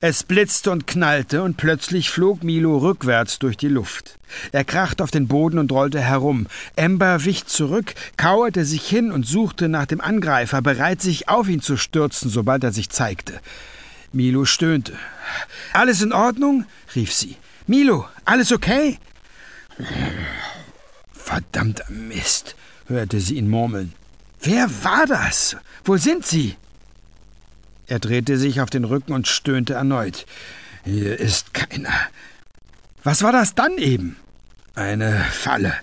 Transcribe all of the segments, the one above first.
Es blitzte und knallte, und plötzlich flog Milo rückwärts durch die Luft. Er krachte auf den Boden und rollte herum. Ember wich zurück, kauerte sich hin und suchte nach dem Angreifer, bereit, sich auf ihn zu stürzen, sobald er sich zeigte. Milo stöhnte. Alles in Ordnung? rief sie. Milo, alles okay? Verdammter Mist, hörte sie ihn murmeln. Wer war das? Wo sind Sie? Er drehte sich auf den Rücken und stöhnte erneut. Hier ist keiner. Was war das dann eben? Eine Falle.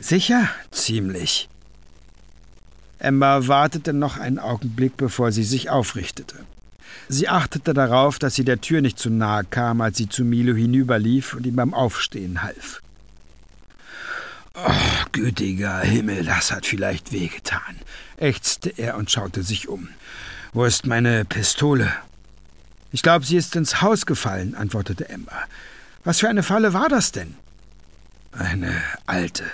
Sicher? Ziemlich. Emma wartete noch einen Augenblick, bevor sie sich aufrichtete. Sie achtete darauf, dass sie der Tür nicht zu nahe kam, als sie zu Milo hinüberlief und ihm beim Aufstehen half. Oh, gütiger Himmel, das hat vielleicht wehgetan, ächzte er und schaute sich um. Wo ist meine Pistole? Ich glaube, sie ist ins Haus gefallen, antwortete Emma. Was für eine Falle war das denn? Eine alte.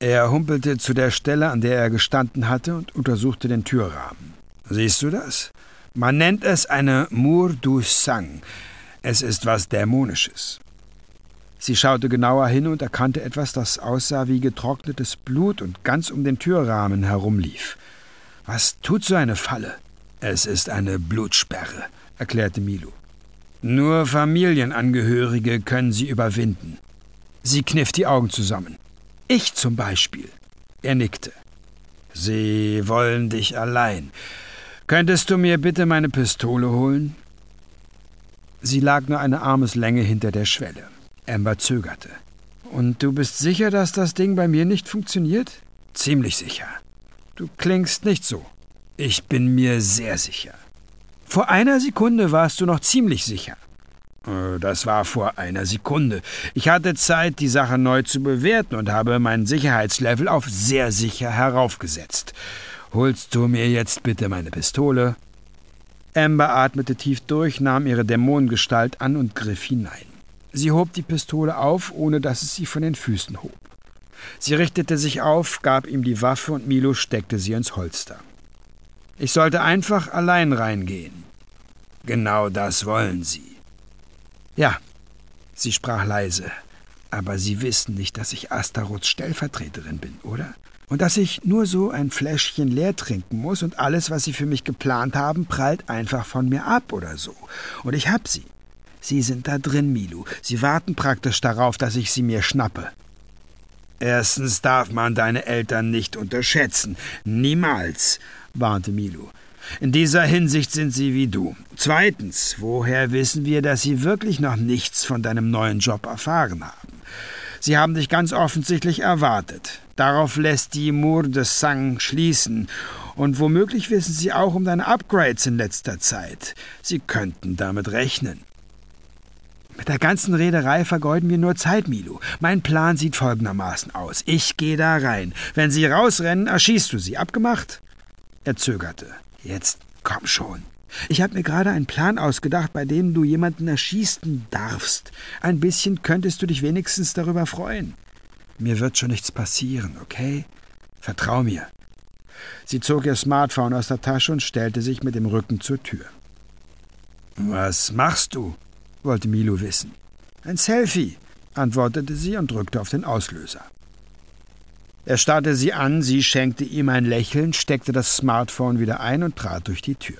Er humpelte zu der Stelle, an der er gestanden hatte, und untersuchte den Türrahmen. Siehst du das? Man nennt es eine Mur du Sang. Es ist was Dämonisches. Sie schaute genauer hin und erkannte etwas, das aussah wie getrocknetes Blut und ganz um den Türrahmen herumlief. Was tut so eine Falle? Es ist eine Blutsperre, erklärte Milo. Nur Familienangehörige können sie überwinden. Sie kniff die Augen zusammen. Ich zum Beispiel. Er nickte. Sie wollen dich allein. Könntest du mir bitte meine Pistole holen? Sie lag nur eine Armeslänge hinter der Schwelle. Amber zögerte. Und du bist sicher, dass das Ding bei mir nicht funktioniert? Ziemlich sicher. Du klingst nicht so. Ich bin mir sehr sicher. Vor einer Sekunde warst du noch ziemlich sicher. Äh, das war vor einer Sekunde. Ich hatte Zeit, die Sache neu zu bewerten und habe mein Sicherheitslevel auf sehr sicher heraufgesetzt. Holst du mir jetzt bitte meine Pistole? Amber atmete tief durch, nahm ihre Dämonengestalt an und griff hinein. Sie hob die Pistole auf, ohne dass es sie von den Füßen hob. Sie richtete sich auf, gab ihm die Waffe und Milo steckte sie ins Holster. Ich sollte einfach allein reingehen. Genau das wollen Sie. Ja, sie sprach leise. Aber Sie wissen nicht, dass ich Astaroths Stellvertreterin bin, oder? Und dass ich nur so ein Fläschchen leer trinken muss und alles, was Sie für mich geplant haben, prallt einfach von mir ab oder so. Und ich hab Sie. Sie sind da drin, Milu. Sie warten praktisch darauf, dass ich Sie mir schnappe. Erstens darf man deine Eltern nicht unterschätzen. Niemals, warnte Milu. In dieser Hinsicht sind sie wie du. Zweitens, woher wissen wir, dass sie wirklich noch nichts von deinem neuen Job erfahren haben? Sie haben dich ganz offensichtlich erwartet. Darauf lässt die Mur de Sang schließen. Und womöglich wissen sie auch um deine Upgrades in letzter Zeit. Sie könnten damit rechnen. Mit der ganzen Rederei vergeuden wir nur Zeit, Milo. Mein Plan sieht folgendermaßen aus. Ich gehe da rein. Wenn sie rausrennen, erschießt du sie. Abgemacht? Er zögerte. Jetzt komm schon. Ich habe mir gerade einen Plan ausgedacht, bei dem du jemanden erschießen darfst. Ein bisschen könntest du dich wenigstens darüber freuen. Mir wird schon nichts passieren, okay? Vertrau mir. Sie zog ihr Smartphone aus der Tasche und stellte sich mit dem Rücken zur Tür. Was machst du? Wollte Milo wissen. Ein Selfie, antwortete sie und drückte auf den Auslöser. Er starrte sie an, sie schenkte ihm ein Lächeln, steckte das Smartphone wieder ein und trat durch die Tür.